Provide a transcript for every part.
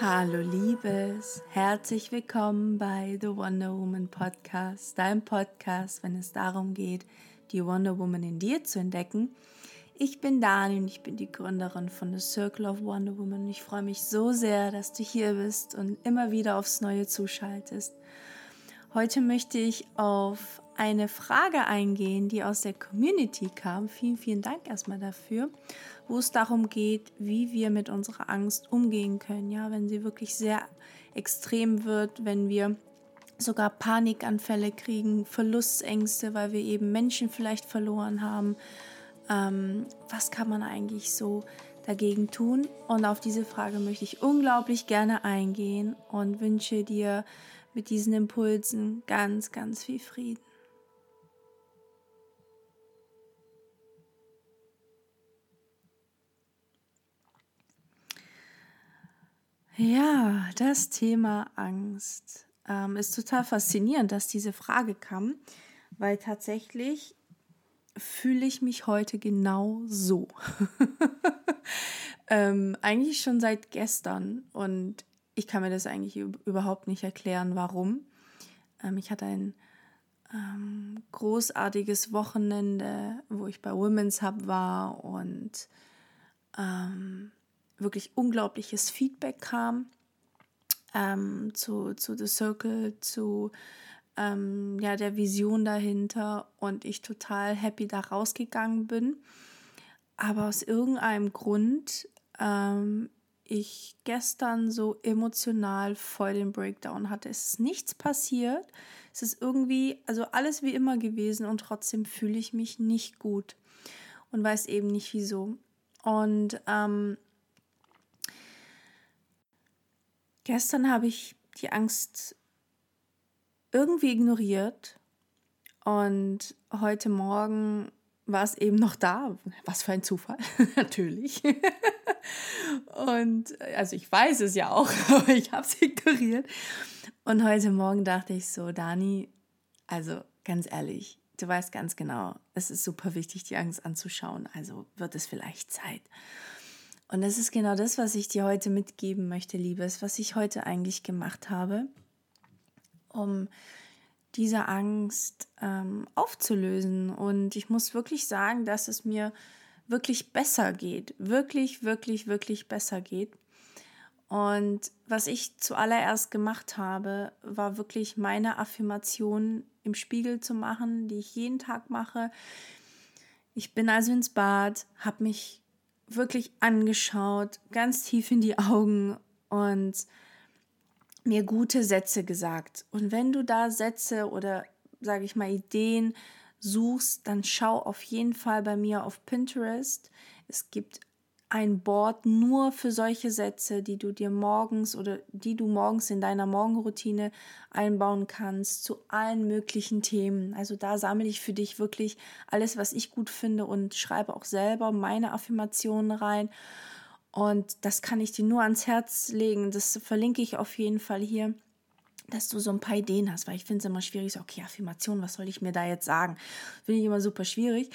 Hallo Liebes, herzlich willkommen bei The Wonder Woman Podcast, dein Podcast, wenn es darum geht, die Wonder Woman in dir zu entdecken. Ich bin Dani und ich bin die Gründerin von The Circle of Wonder Woman. Ich freue mich so sehr, dass du hier bist und immer wieder aufs Neue zuschaltest. Heute möchte ich auf eine Frage eingehen, die aus der Community kam. Vielen, vielen Dank erstmal dafür, wo es darum geht, wie wir mit unserer Angst umgehen können. Ja, wenn sie wirklich sehr extrem wird, wenn wir sogar Panikanfälle kriegen, Verlustängste, weil wir eben Menschen vielleicht verloren haben. Ähm, was kann man eigentlich so dagegen tun? Und auf diese Frage möchte ich unglaublich gerne eingehen und wünsche dir mit diesen Impulsen ganz, ganz viel Frieden. Ja, das Thema Angst ähm, ist total faszinierend, dass diese Frage kam, weil tatsächlich fühle ich mich heute genau so. ähm, eigentlich schon seit gestern und ich kann mir das eigentlich überhaupt nicht erklären, warum. Ähm, ich hatte ein ähm, großartiges Wochenende, wo ich bei Women's Hub war und ähm, wirklich unglaubliches Feedback kam ähm, zu, zu The Circle, zu ähm, ja, der Vision dahinter und ich total happy da rausgegangen bin. Aber aus irgendeinem Grund ähm, ich gestern so emotional voll den Breakdown hatte. Es ist nichts passiert. Es ist irgendwie, also alles wie immer gewesen und trotzdem fühle ich mich nicht gut und weiß eben nicht wieso. Und ähm, gestern habe ich die Angst irgendwie ignoriert und heute Morgen war es eben noch da. Was für ein Zufall, natürlich. und also ich weiß es ja auch, aber ich habe es ignoriert. Und heute Morgen dachte ich so, Dani, also ganz ehrlich, du weißt ganz genau, es ist super wichtig, die Angst anzuschauen. Also wird es vielleicht Zeit. Und das ist genau das, was ich dir heute mitgeben möchte, Liebes, was ich heute eigentlich gemacht habe, um diese Angst ähm, aufzulösen. Und ich muss wirklich sagen, dass es mir wirklich besser geht. Wirklich, wirklich, wirklich besser geht. Und was ich zuallererst gemacht habe, war wirklich meine Affirmation im Spiegel zu machen, die ich jeden Tag mache. Ich bin also ins Bad, habe mich wirklich angeschaut, ganz tief in die Augen und mir gute Sätze gesagt. Und wenn du da Sätze oder, sage ich mal, Ideen suchst, dann schau auf jeden Fall bei mir auf Pinterest. Es gibt ein Board nur für solche Sätze, die du dir morgens oder die du morgens in deiner Morgenroutine einbauen kannst zu allen möglichen Themen. Also da sammle ich für dich wirklich alles, was ich gut finde und schreibe auch selber meine Affirmationen rein. Und das kann ich dir nur ans Herz legen. Das verlinke ich auf jeden Fall hier, dass du so ein paar Ideen hast, weil ich finde es immer schwierig, so, okay, Affirmation, was soll ich mir da jetzt sagen? Finde ich immer super schwierig.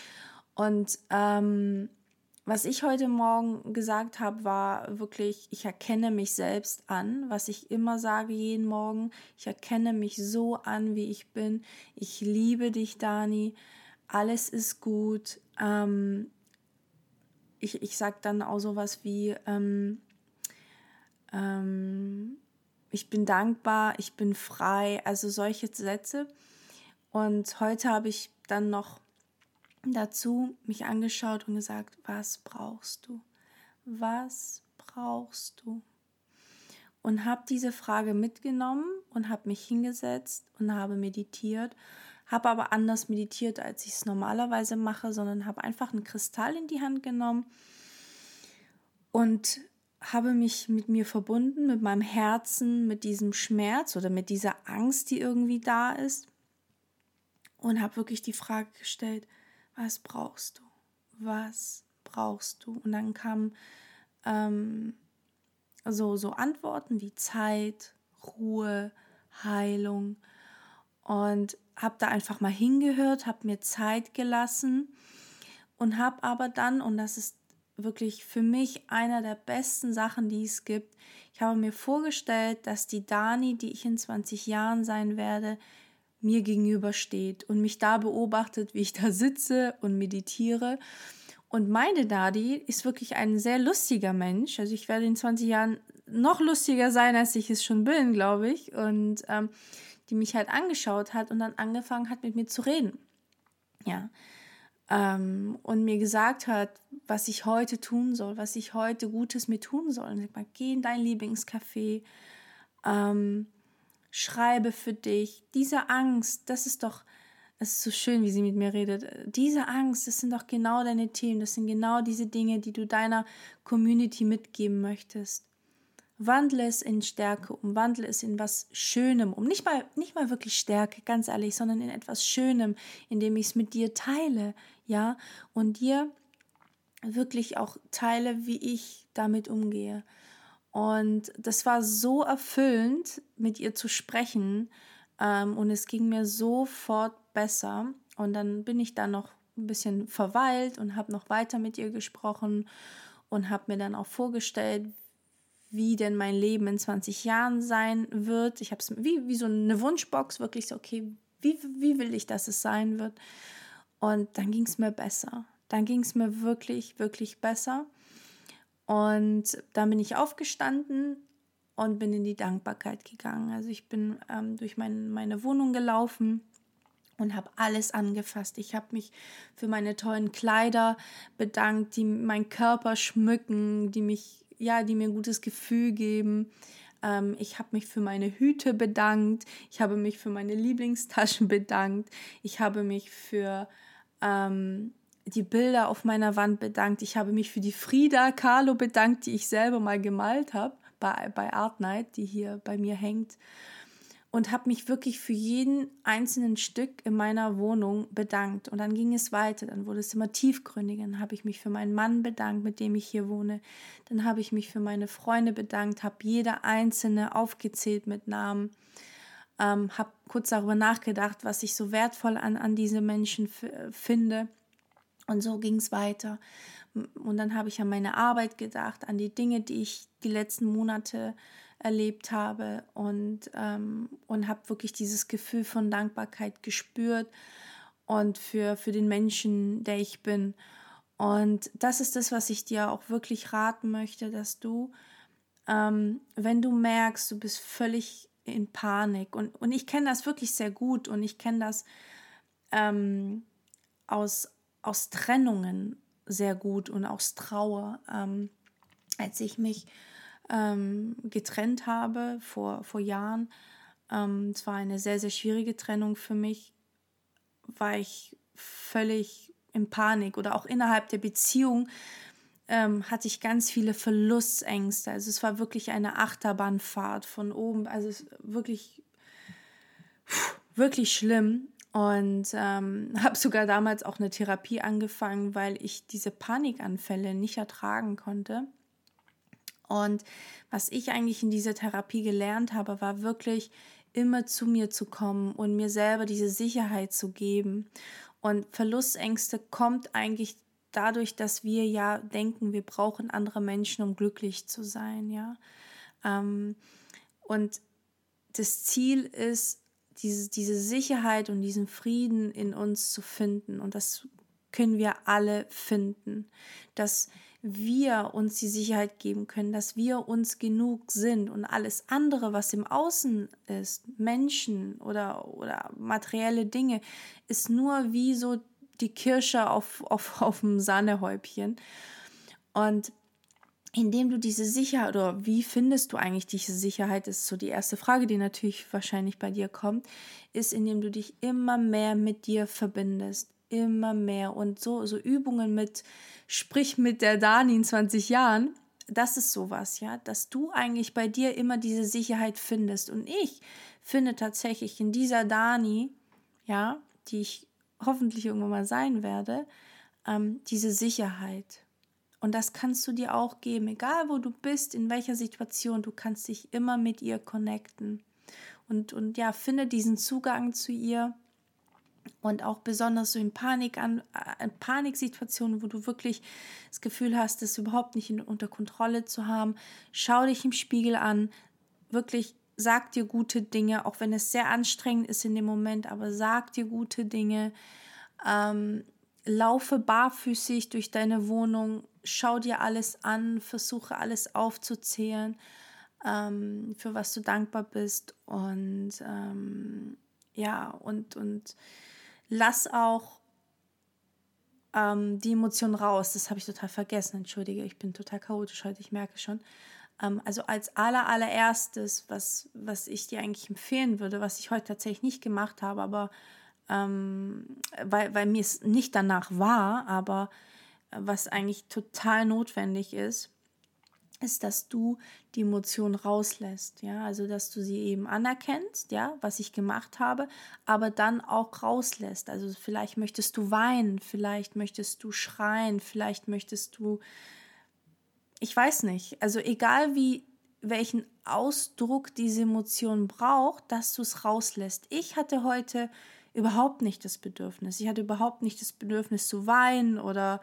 Und ähm, was ich heute Morgen gesagt habe, war wirklich, ich erkenne mich selbst an, was ich immer sage jeden Morgen. Ich erkenne mich so an, wie ich bin. Ich liebe dich, Dani. Alles ist gut. Ähm, ich, ich sage dann auch sowas wie, ähm, ähm, ich bin dankbar, ich bin frei, also solche Sätze. Und heute habe ich dann noch dazu mich angeschaut und gesagt, was brauchst du? Was brauchst du? Und habe diese Frage mitgenommen und habe mich hingesetzt und habe meditiert habe aber anders meditiert, als ich es normalerweise mache, sondern habe einfach einen Kristall in die Hand genommen und habe mich mit mir verbunden, mit meinem Herzen, mit diesem Schmerz oder mit dieser Angst, die irgendwie da ist. Und habe wirklich die Frage gestellt, was brauchst du? Was brauchst du? Und dann kamen ähm, so, so Antworten wie Zeit, Ruhe, Heilung. Und habe da einfach mal hingehört, habe mir Zeit gelassen und habe aber dann, und das ist wirklich für mich einer der besten Sachen, die es gibt. Ich habe mir vorgestellt, dass die Dani, die ich in 20 Jahren sein werde, mir gegenübersteht und mich da beobachtet, wie ich da sitze und meditiere. Und meine Dadi ist wirklich ein sehr lustiger Mensch. Also ich werde in 20 Jahren noch lustiger sein, als ich es schon bin, glaube ich. Und ähm, die mich halt angeschaut hat und dann angefangen hat, mit mir zu reden. Ja. Ähm, und mir gesagt hat, was ich heute tun soll, was ich heute Gutes mit tun soll. Und ich mal, geh in dein Lieblingscafé, ähm, schreibe für dich. Diese Angst, das ist doch, es ist so schön, wie sie mit mir redet. Diese Angst, das sind doch genau deine Themen, das sind genau diese Dinge, die du deiner Community mitgeben möchtest. Wandle es in Stärke um, wandle es in was Schönem um. Nicht mal, nicht mal wirklich Stärke, ganz ehrlich, sondern in etwas Schönem, indem ich es mit dir teile, ja, und dir wirklich auch teile, wie ich damit umgehe. Und das war so erfüllend, mit ihr zu sprechen. Ähm, und es ging mir sofort besser. Und dann bin ich da noch ein bisschen verweilt und habe noch weiter mit ihr gesprochen und habe mir dann auch vorgestellt, wie denn mein Leben in 20 Jahren sein wird. Ich habe es wie, wie so eine Wunschbox, wirklich so, okay, wie, wie will ich, dass es sein wird? Und dann ging es mir besser. Dann ging es mir wirklich, wirklich besser. Und dann bin ich aufgestanden und bin in die Dankbarkeit gegangen. Also ich bin ähm, durch mein, meine Wohnung gelaufen und habe alles angefasst. Ich habe mich für meine tollen Kleider bedankt, die meinen Körper schmücken, die mich ja, die mir ein gutes Gefühl geben. Ähm, ich habe mich für meine Hüte bedankt. Ich habe mich für meine Lieblingstaschen bedankt. Ich habe mich für ähm, die Bilder auf meiner Wand bedankt. Ich habe mich für die Frida Kahlo bedankt, die ich selber mal gemalt habe bei, bei Art Night, die hier bei mir hängt und habe mich wirklich für jeden einzelnen Stück in meiner Wohnung bedankt. Und dann ging es weiter, dann wurde es immer tiefgründiger. Dann habe ich mich für meinen Mann bedankt, mit dem ich hier wohne. Dann habe ich mich für meine Freunde bedankt, habe jeder einzelne aufgezählt mit Namen. Ähm, habe kurz darüber nachgedacht, was ich so wertvoll an, an diese Menschen finde. Und so ging es weiter. Und dann habe ich an meine Arbeit gedacht, an die Dinge, die ich die letzten Monate erlebt habe und, ähm, und habe wirklich dieses Gefühl von Dankbarkeit gespürt und für, für den Menschen, der ich bin. Und das ist das, was ich dir auch wirklich raten möchte, dass du, ähm, wenn du merkst, du bist völlig in Panik und, und ich kenne das wirklich sehr gut und ich kenne das ähm, aus, aus Trennungen sehr gut und aus Trauer. Ähm, als ich mich ähm, getrennt habe vor, vor Jahren. Ähm, es war eine sehr, sehr schwierige Trennung für mich, war ich völlig in Panik oder auch innerhalb der Beziehung ähm, hatte ich ganz viele Verlustängste. Also es war wirklich eine Achterbahnfahrt von oben, also wirklich, wirklich schlimm. Und ähm, habe sogar damals auch eine Therapie angefangen, weil ich diese Panikanfälle nicht ertragen konnte. Und was ich eigentlich in dieser Therapie gelernt habe, war wirklich immer zu mir zu kommen und mir selber diese Sicherheit zu geben. Und Verlustängste kommt eigentlich dadurch, dass wir ja denken, wir brauchen andere Menschen, um glücklich zu sein, ja. Ähm, und das Ziel ist, diese, diese Sicherheit und diesen Frieden in uns zu finden. Und das können wir alle finden. Dass wir uns die Sicherheit geben können, dass wir uns genug sind und alles andere, was im Außen ist, Menschen oder, oder materielle Dinge, ist nur wie so die Kirsche auf, auf, auf dem Sahnehäubchen. Und indem du diese Sicherheit oder wie findest du eigentlich diese Sicherheit, ist so die erste Frage, die natürlich wahrscheinlich bei dir kommt, ist, indem du dich immer mehr mit dir verbindest, immer mehr und so so Übungen mit sprich mit der Dani in 20 Jahren, das ist sowas, ja, dass du eigentlich bei dir immer diese Sicherheit findest. Und ich finde tatsächlich in dieser Dani, ja, die ich hoffentlich irgendwann mal sein werde, ähm, diese Sicherheit. Und das kannst du dir auch geben, egal wo du bist, in welcher Situation, du kannst dich immer mit ihr connecten. Und, und ja, finde diesen Zugang zu ihr Und auch besonders so in Panik an, äh, Paniksituationen, wo du wirklich das Gefühl hast, das überhaupt nicht unter Kontrolle zu haben, schau dich im Spiegel an, wirklich sag dir gute Dinge, auch wenn es sehr anstrengend ist in dem Moment, aber sag dir gute Dinge. Ähm, laufe barfüßig durch deine Wohnung, schau dir alles an, versuche alles aufzuzählen, ähm, für was du dankbar bist und ähm, ja, und, und lass auch ähm, die Emotionen raus. Das habe ich total vergessen, entschuldige, ich bin total chaotisch heute, ich merke schon. Ähm, also als aller, allererstes, was, was ich dir eigentlich empfehlen würde, was ich heute tatsächlich nicht gemacht habe, aber ähm, weil, weil mir es nicht danach war, aber was eigentlich total notwendig ist, ist, dass du die Emotion rauslässt, ja, also dass du sie eben anerkennst, ja, was ich gemacht habe, aber dann auch rauslässt. Also vielleicht möchtest du weinen, vielleicht möchtest du schreien, vielleicht möchtest du, ich weiß nicht, also egal wie welchen Ausdruck diese Emotion braucht, dass du es rauslässt. Ich hatte heute überhaupt nicht das Bedürfnis. Ich hatte überhaupt nicht das Bedürfnis zu weinen oder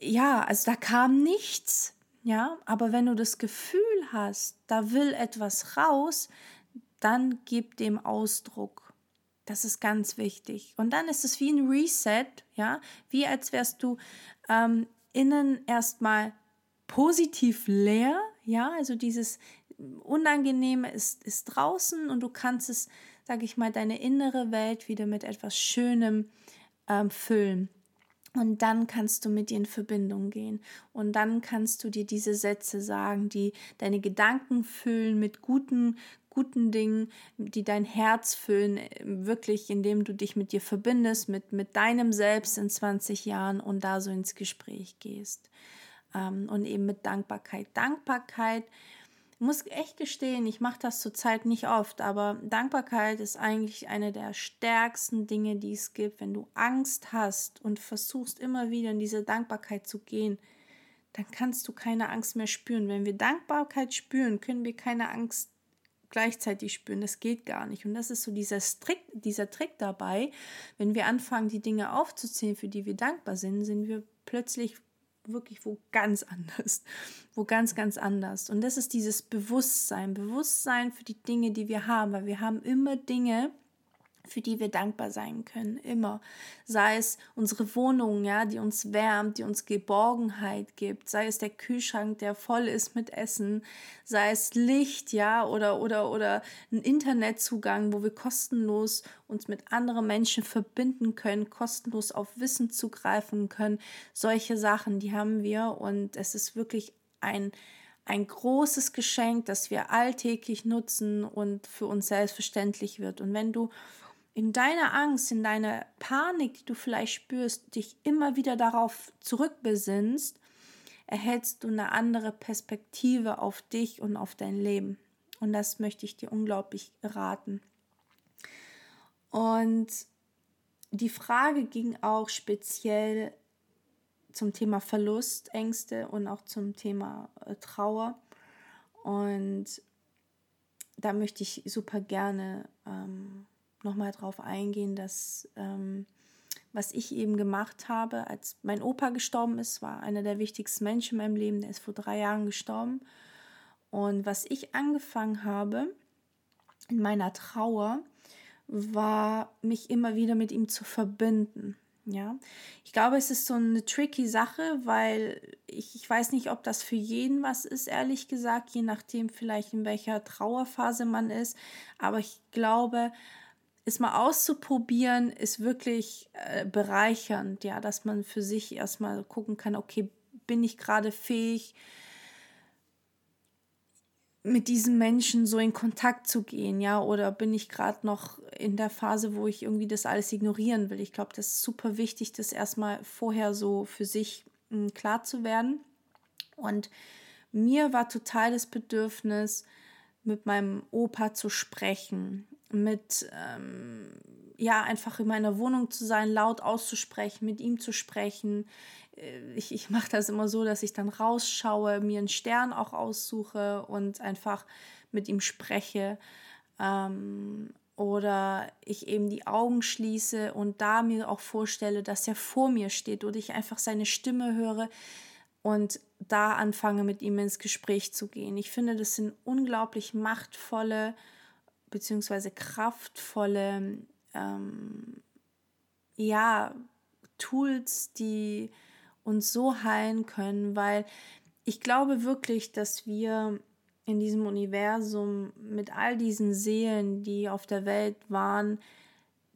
ja, also da kam nichts. Ja, aber wenn du das Gefühl hast, da will etwas raus, dann gib dem Ausdruck. Das ist ganz wichtig. Und dann ist es wie ein Reset, ja, wie als wärst du ähm, innen erstmal positiv leer, ja, also dieses Unangenehme ist, ist draußen und du kannst es sage ich mal, deine innere Welt wieder mit etwas Schönem ähm, füllen. Und dann kannst du mit dir in Verbindung gehen. Und dann kannst du dir diese Sätze sagen, die deine Gedanken füllen mit guten, guten Dingen, die dein Herz füllen, wirklich, indem du dich mit dir verbindest, mit, mit deinem Selbst in 20 Jahren und da so ins Gespräch gehst. Ähm, und eben mit Dankbarkeit. Dankbarkeit muss echt gestehen, ich mache das zurzeit nicht oft, aber Dankbarkeit ist eigentlich eine der stärksten Dinge, die es gibt. Wenn du Angst hast und versuchst immer wieder in diese Dankbarkeit zu gehen, dann kannst du keine Angst mehr spüren. Wenn wir Dankbarkeit spüren, können wir keine Angst gleichzeitig spüren. Das geht gar nicht. Und das ist so dieser Trick, dieser Trick dabei. Wenn wir anfangen, die Dinge aufzuzählen, für die wir dankbar sind, sind wir plötzlich wirklich wo ganz anders, wo ganz, ganz anders. Und das ist dieses Bewusstsein, Bewusstsein für die Dinge, die wir haben, weil wir haben immer Dinge, für die wir dankbar sein können, immer. Sei es unsere Wohnung, ja, die uns wärmt, die uns Geborgenheit gibt, sei es der Kühlschrank, der voll ist mit Essen, sei es Licht, ja, oder, oder, oder ein Internetzugang, wo wir kostenlos uns mit anderen Menschen verbinden können, kostenlos auf Wissen zugreifen können. Solche Sachen, die haben wir und es ist wirklich ein, ein großes Geschenk, das wir alltäglich nutzen und für uns selbstverständlich wird. Und wenn du in deiner Angst, in deiner Panik, die du vielleicht spürst, dich immer wieder darauf zurückbesinnst, erhältst du eine andere Perspektive auf dich und auf dein Leben. Und das möchte ich dir unglaublich raten. Und die Frage ging auch speziell zum Thema Verlust, Ängste und auch zum Thema äh, Trauer. Und da möchte ich super gerne ähm, nochmal drauf eingehen, dass ähm, was ich eben gemacht habe, als mein Opa gestorben ist, war einer der wichtigsten Menschen in meinem Leben, der ist vor drei Jahren gestorben. Und was ich angefangen habe in meiner Trauer, war mich immer wieder mit ihm zu verbinden. Ja, ich glaube, es ist so eine tricky Sache, weil ich, ich weiß nicht, ob das für jeden was ist, ehrlich gesagt, je nachdem vielleicht in welcher Trauerphase man ist. Aber ich glaube, es mal auszuprobieren, ist wirklich äh, bereichernd, ja, dass man für sich erstmal gucken kann, okay, bin ich gerade fähig, mit diesen Menschen so in Kontakt zu gehen, ja, oder bin ich gerade noch in der Phase, wo ich irgendwie das alles ignorieren will. Ich glaube, das ist super wichtig, das erstmal vorher so für sich mh, hm, klar zu werden. Und mir war total das Bedürfnis, mit meinem Opa zu sprechen, mit ähm, ja einfach in meiner Wohnung zu sein, laut auszusprechen, mit ihm zu sprechen. Äh, ich, ich mache das immer so, dass ich dann rausschaue, mir einen Stern auch aussuche und einfach mit ihm spreche. Ähm, oder ich eben die Augen schließe und da mir auch vorstelle, dass er vor mir steht oder ich einfach seine Stimme höre und da anfange mit ihm ins Gespräch zu gehen. Ich finde, das sind unglaublich machtvolle bzw. kraftvolle ähm, ja, Tools, die uns so heilen können, weil ich glaube wirklich, dass wir in diesem Universum mit all diesen Seelen, die auf der Welt waren,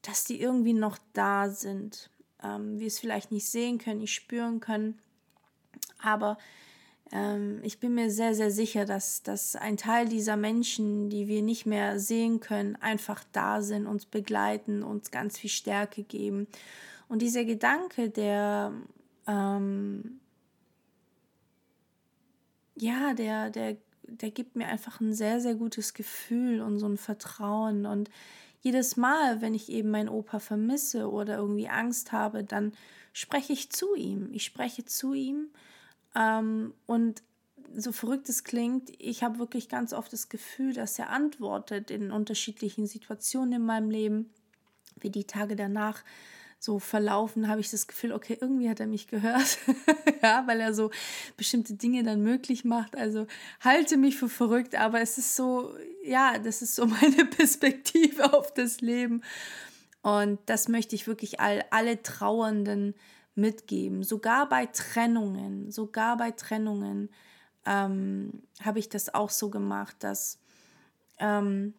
dass die irgendwie noch da sind. Ähm, wir es vielleicht nicht sehen können, nicht spüren können, aber ich bin mir sehr, sehr sicher, dass, dass ein Teil dieser Menschen, die wir nicht mehr sehen können, einfach da sind, uns begleiten, uns ganz viel Stärke geben. Und dieser Gedanke, der ähm, ja, der, der der gibt mir einfach ein sehr, sehr gutes Gefühl und so ein Vertrauen. Und jedes Mal, wenn ich eben meinen Opa vermisse oder irgendwie Angst habe, dann spreche ich zu ihm. Ich spreche zu ihm. Ähm, und so verrückt es klingt, ich habe wirklich ganz oft das Gefühl, dass er antwortet in unterschiedlichen Situationen in meinem Leben, wie die Tage danach so verlaufen, habe ich das Gefühl, okay, irgendwie hat er mich gehört. ja, weil er so bestimmte Dinge dann möglich macht. Also halte mich für verrückt, aber es ist so, ja, das ist so meine Perspektive auf das Leben. Und das möchte ich wirklich all, alle Trauernden mitgeben. Sogar bei Trennungen, sogar bei Trennungen ähm, habe ich das auch so gemacht, dass ähm,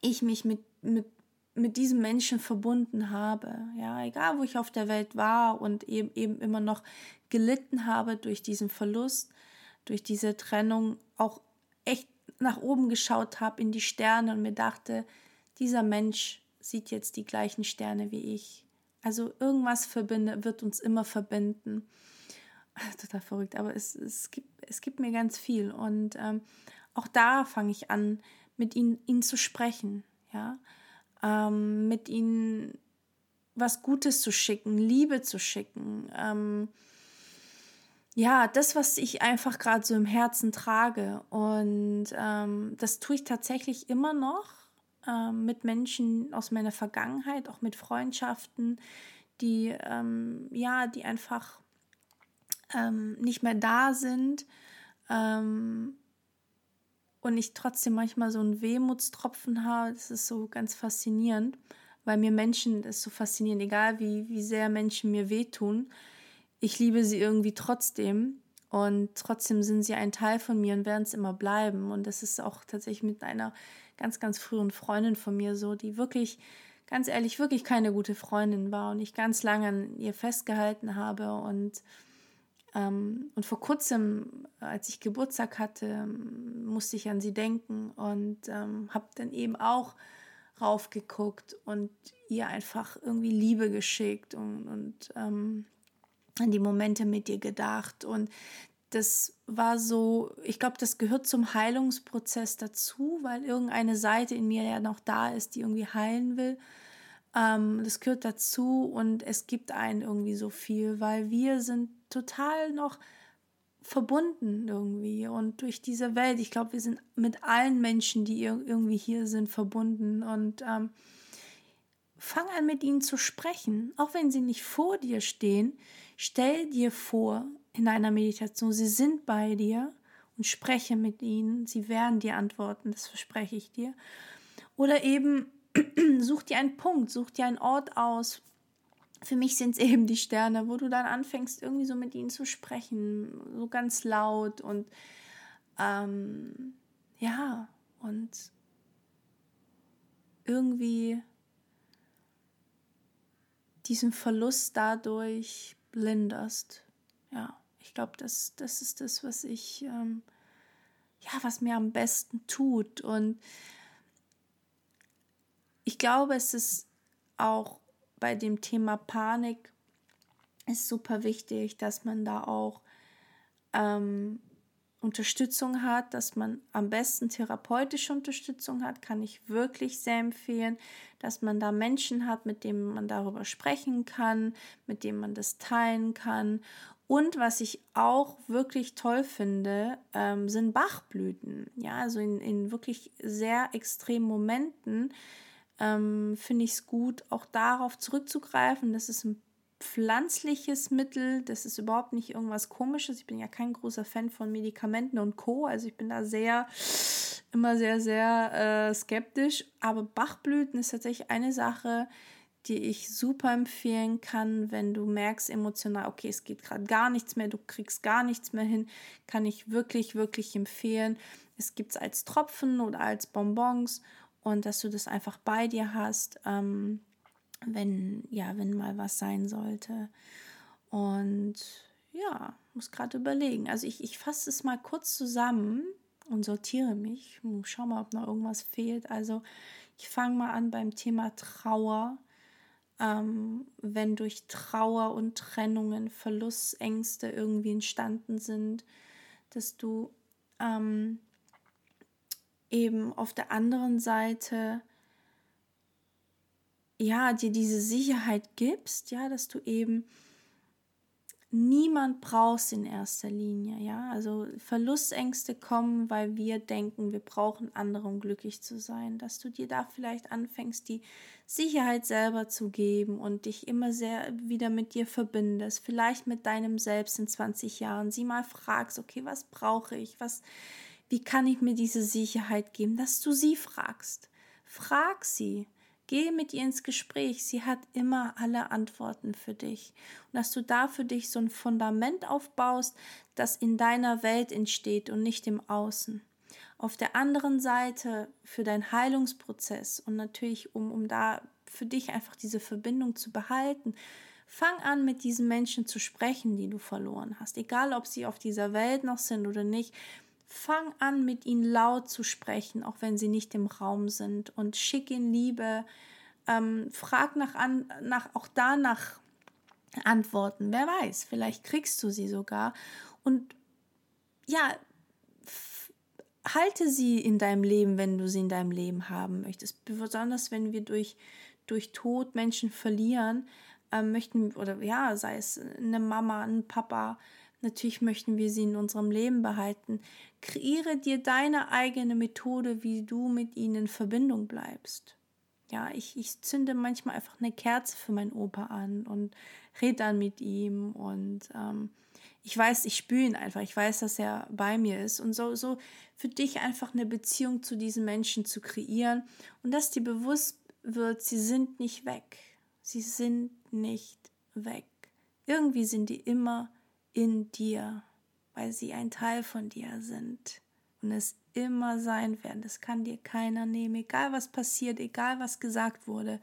ich mich mit, mit mit diesem Menschen verbunden habe. Ja, egal wo ich auf der Welt war und eben, eben immer noch gelitten habe durch diesen Verlust, durch diese Trennung, auch echt nach oben geschaut habe in die Sterne und mir dachte, dieser Mensch sieht jetzt die gleichen Sterne wie ich. Also irgendwas verbinde, wird uns immer verbinden. Total verrückt, aber es, es, gibt, es gibt mir ganz viel. Und ähm, auch da fange ich an, mit ihnen, ihnen zu sprechen. Ja, ähm, mit ihnen was Gutes zu schicken, Liebe zu schicken. Ähm, ja, das, was ich einfach gerade so im Herzen trage. Und ähm, das tue ich tatsächlich immer noch ähm, mit Menschen aus meiner Vergangenheit, auch mit Freundschaften, die, ähm, ja, die einfach ähm, nicht mehr da sind. Ähm, und ich trotzdem manchmal so einen Wehmutstropfen habe. Das ist so ganz faszinierend, weil mir Menschen, das ist so faszinierend, egal wie, wie sehr Menschen mir wehtun, ich liebe sie irgendwie trotzdem und trotzdem sind sie ein Teil von mir und werden es immer bleiben. Und das ist auch tatsächlich mit einer ganz, ganz frühen Freundin von mir so, die wirklich, ganz ehrlich, wirklich keine gute Freundin war und ich ganz lange an ihr festgehalten habe und ähm, und vor kurzem, als ich Geburtstag hatte, musste ich an sie denken und ähm, habe dann eben auch raufgeguckt und ihr einfach irgendwie Liebe geschickt und, und ähm, an die Momente mit ihr gedacht. Und das war so, ich glaube, das gehört zum Heilungsprozess dazu, weil irgendeine Seite in mir ja noch da ist, die irgendwie heilen will. Ähm, das gehört dazu und es gibt einen irgendwie so viel, weil wir sind total noch verbunden irgendwie und durch diese Welt. Ich glaube, wir sind mit allen Menschen, die irgendwie hier sind, verbunden und ähm, fang an mit ihnen zu sprechen, auch wenn sie nicht vor dir stehen. Stell dir vor in einer Meditation, sie sind bei dir und spreche mit ihnen. Sie werden dir antworten, das verspreche ich dir. Oder eben such dir einen Punkt, such dir einen Ort aus, für mich sind es eben die Sterne, wo du dann anfängst, irgendwie so mit ihnen zu sprechen, so ganz laut und ähm, ja, und irgendwie diesen Verlust dadurch linderst. Ja, ich glaube, das, das ist das, was ich, ähm, ja, was mir am besten tut. Und ich glaube, es ist auch bei dem Thema Panik ist super wichtig, dass man da auch ähm, Unterstützung hat, dass man am besten therapeutische Unterstützung hat, kann ich wirklich sehr empfehlen, dass man da Menschen hat, mit denen man darüber sprechen kann, mit denen man das teilen kann. Und was ich auch wirklich toll finde, ähm, sind Bachblüten. Ja, also in, in wirklich sehr extremen Momenten ähm, finde ich es gut, auch darauf zurückzugreifen. Das ist ein pflanzliches Mittel, das ist überhaupt nicht irgendwas komisches. Ich bin ja kein großer Fan von Medikamenten und Co. Also ich bin da sehr, immer sehr, sehr äh, skeptisch. Aber Bachblüten ist tatsächlich eine Sache, die ich super empfehlen kann, wenn du merkst emotional, okay, es geht gerade gar nichts mehr, du kriegst gar nichts mehr hin, kann ich wirklich, wirklich empfehlen. Es gibt es als Tropfen oder als Bonbons und dass du das einfach bei dir hast. Ähm, wenn, ja, wenn mal was sein sollte. Und ja, muss gerade überlegen. Also ich, ich fasse es mal kurz zusammen und sortiere mich. Schau mal, ob noch irgendwas fehlt. Also ich fange mal an beim Thema Trauer. Ähm, wenn durch Trauer und Trennungen Verlustängste irgendwie entstanden sind, dass du ähm, eben auf der anderen Seite ja, dir diese Sicherheit gibst, ja, dass du eben niemand brauchst in erster Linie, ja. Also Verlustängste kommen, weil wir denken, wir brauchen andere, um glücklich zu sein. Dass du dir da vielleicht anfängst, die Sicherheit selber zu geben und dich immer sehr wieder mit dir verbindest, vielleicht mit deinem Selbst in 20 Jahren, sie mal fragst, okay, was brauche ich, was, wie kann ich mir diese Sicherheit geben, dass du sie fragst. Frag sie. Geh mit ihr ins Gespräch. Sie hat immer alle Antworten für dich. Und dass du da für dich so ein Fundament aufbaust, das in deiner Welt entsteht und nicht im Außen. Auf der anderen Seite für deinen Heilungsprozess und natürlich, um, um da für dich einfach diese Verbindung zu behalten, fang an, mit diesen Menschen zu sprechen, die du verloren hast. Egal, ob sie auf dieser Welt noch sind oder nicht. Fang an, mit ihnen laut zu sprechen, auch wenn sie nicht im Raum sind. Und schick ihnen Liebe. Ähm, frag nach, an, nach, auch danach Antworten. Wer weiß, vielleicht kriegst du sie sogar. Und ja, halte sie in deinem Leben, wenn du sie in deinem Leben haben möchtest. Besonders wenn wir durch, durch Tod Menschen verlieren, äh, möchten, oder ja, sei es eine Mama, ein Papa, Natürlich möchten wir sie in unserem Leben behalten. Kreiere dir deine eigene Methode, wie du mit ihnen in Verbindung bleibst. Ja, ich, ich zünde manchmal einfach eine Kerze für meinen Opa an und rede dann mit ihm und ähm, ich weiß, ich spüre ihn einfach, ich weiß, dass er bei mir ist und so, so für dich einfach eine Beziehung zu diesen Menschen zu kreieren und dass dir bewusst wird, sie sind nicht weg. Sie sind nicht weg. Irgendwie sind die immer in dir, weil sie ein Teil von dir sind und es immer sein werden. Das kann dir keiner nehmen, egal was passiert, egal was gesagt wurde.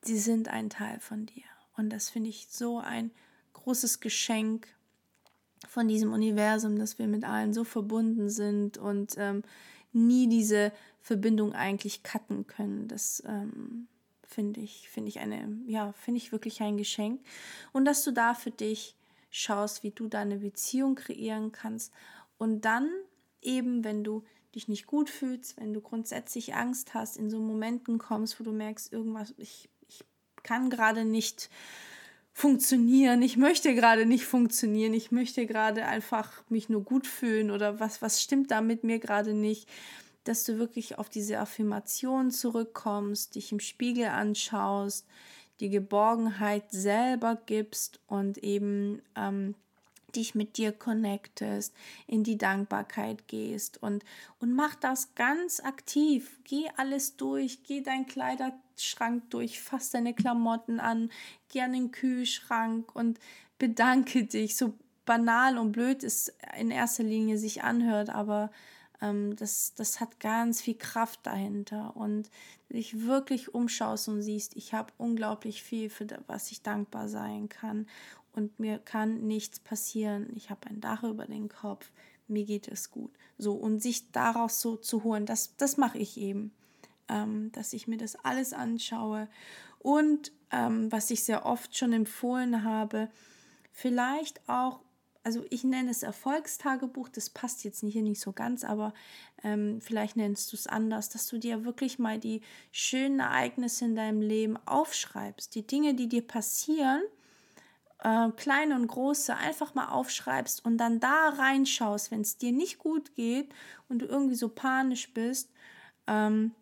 Sie sind ein Teil von dir. Und das finde ich so ein großes Geschenk von diesem Universum, dass wir mit allen so verbunden sind und ähm, nie diese Verbindung eigentlich cutten können. Das ähm, finde ich, finde ich eine, ja, finde ich wirklich ein Geschenk. Und dass du da für dich schaust, wie du deine Beziehung kreieren kannst. Und dann eben, wenn du dich nicht gut fühlst, wenn du grundsätzlich Angst hast, in so Momenten kommst, wo du merkst, irgendwas, ich, ich kann gerade nicht funktionieren, ich möchte gerade nicht funktionieren, ich möchte gerade einfach mich nur gut fühlen oder was, was stimmt da mit mir gerade nicht, dass du wirklich auf diese Affirmation zurückkommst, dich im Spiegel anschaust, die Geborgenheit selber gibst und eben ähm, dich mit dir connectest, in die Dankbarkeit gehst und, und mach das ganz aktiv. Geh alles durch, geh deinen Kleiderschrank durch, fass deine Klamotten an, geh an den Kühlschrank und bedanke dich. So banal und blöd es in erster Linie sich anhört, aber das, das hat ganz viel Kraft dahinter. Und dich wirklich umschaust und siehst, ich habe unglaublich viel, für was ich dankbar sein kann. Und mir kann nichts passieren. Ich habe ein Dach über den Kopf. Mir geht es gut. So, und sich daraus so zu holen, das, das mache ich eben. Ähm, dass ich mir das alles anschaue. Und ähm, was ich sehr oft schon empfohlen habe, vielleicht auch also ich nenne es Erfolgstagebuch, das passt jetzt hier nicht so ganz, aber ähm, vielleicht nennst du es anders, dass du dir wirklich mal die schönen Ereignisse in deinem Leben aufschreibst, die Dinge, die dir passieren, äh, kleine und große, einfach mal aufschreibst und dann da reinschaust, wenn es dir nicht gut geht und du irgendwie so panisch bist. Ähm,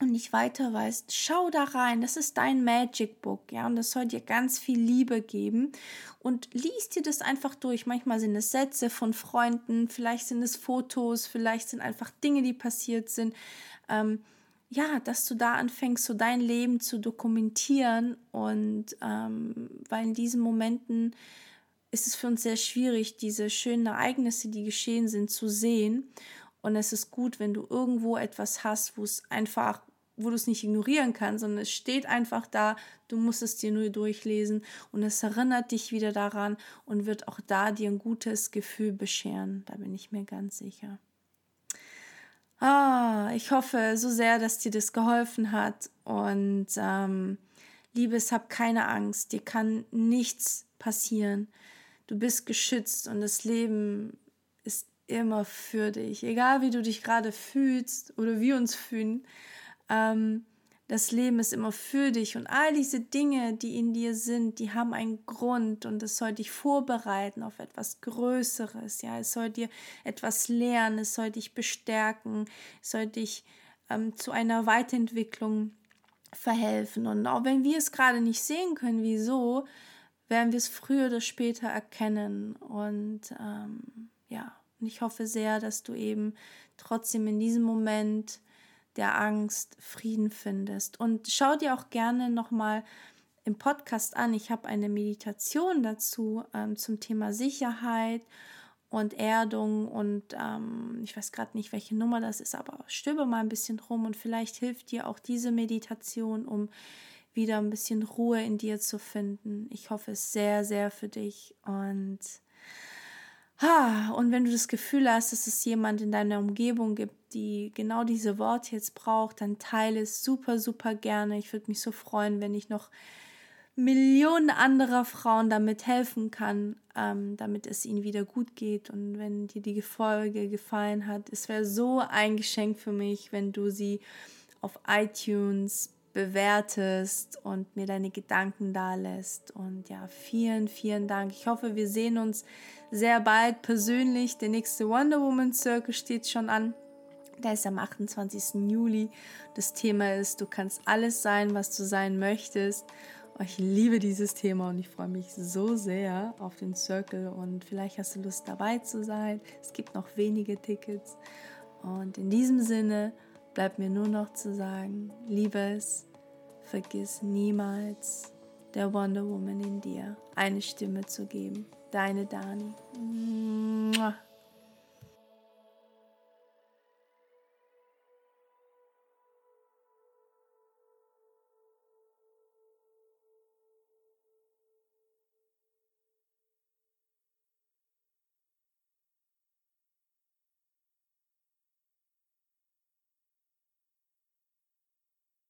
und nicht weiter weißt, schau da rein. Das ist dein Magic Book, ja, und das soll dir ganz viel Liebe geben. Und liest dir das einfach durch. Manchmal sind es Sätze von Freunden, vielleicht sind es Fotos, vielleicht sind einfach Dinge, die passiert sind. Ähm, ja, dass du da anfängst, so dein Leben zu dokumentieren. Und ähm, weil in diesen Momenten ist es für uns sehr schwierig, diese schönen Ereignisse, die geschehen sind, zu sehen. Und es ist gut, wenn du irgendwo etwas hast, wo es einfach, wo du es nicht ignorieren kannst, sondern es steht einfach da, du musst es dir nur durchlesen und es erinnert dich wieder daran und wird auch da dir ein gutes Gefühl bescheren. Da bin ich mir ganz sicher. Ah, ich hoffe so sehr, dass dir das geholfen hat und ähm, Liebes, hab keine Angst, dir kann nichts passieren. Du bist geschützt und das Leben ist immer für dich. Egal wie du dich gerade fühlst oder wir uns fühlen, ähm, das Leben ist immer für dich und all diese Dinge, die in dir sind, die haben einen Grund und es soll dich vorbereiten auf etwas Größeres. Ja, es soll dir etwas lernen, es soll dich bestärken, es soll dich ähm, zu einer Weiterentwicklung verhelfen. Und auch wenn wir es gerade nicht sehen können, wieso, werden wir es früher oder später erkennen. Und ähm, ja, und ich hoffe sehr, dass du eben trotzdem in diesem Moment der Angst Frieden findest. Und schau dir auch gerne nochmal im Podcast an. Ich habe eine Meditation dazu ähm, zum Thema Sicherheit und Erdung und ähm, ich weiß gerade nicht, welche Nummer das ist, aber stöbe mal ein bisschen rum und vielleicht hilft dir auch diese Meditation, um wieder ein bisschen Ruhe in dir zu finden. Ich hoffe es sehr, sehr für dich und Ha, und wenn du das Gefühl hast, dass es jemand in deiner Umgebung gibt, die genau diese Worte jetzt braucht, dann teile es super, super gerne. Ich würde mich so freuen, wenn ich noch Millionen anderer Frauen damit helfen kann, ähm, damit es ihnen wieder gut geht. Und wenn dir die Folge gefallen hat, es wäre so ein Geschenk für mich, wenn du sie auf iTunes bewertest und mir deine Gedanken da lässt. Und ja, vielen, vielen Dank. Ich hoffe, wir sehen uns sehr bald persönlich. Der nächste Wonder Woman Circle steht schon an. Der ist am 28. Juli. Das Thema ist, du kannst alles sein, was du sein möchtest. Oh, ich liebe dieses Thema und ich freue mich so sehr auf den Circle und vielleicht hast du Lust dabei zu sein. Es gibt noch wenige Tickets. Und in diesem Sinne bleibt mir nur noch zu sagen, liebes, vergiss niemals der Wonder Woman in dir eine Stimme zu geben. Deine Dani. Mua.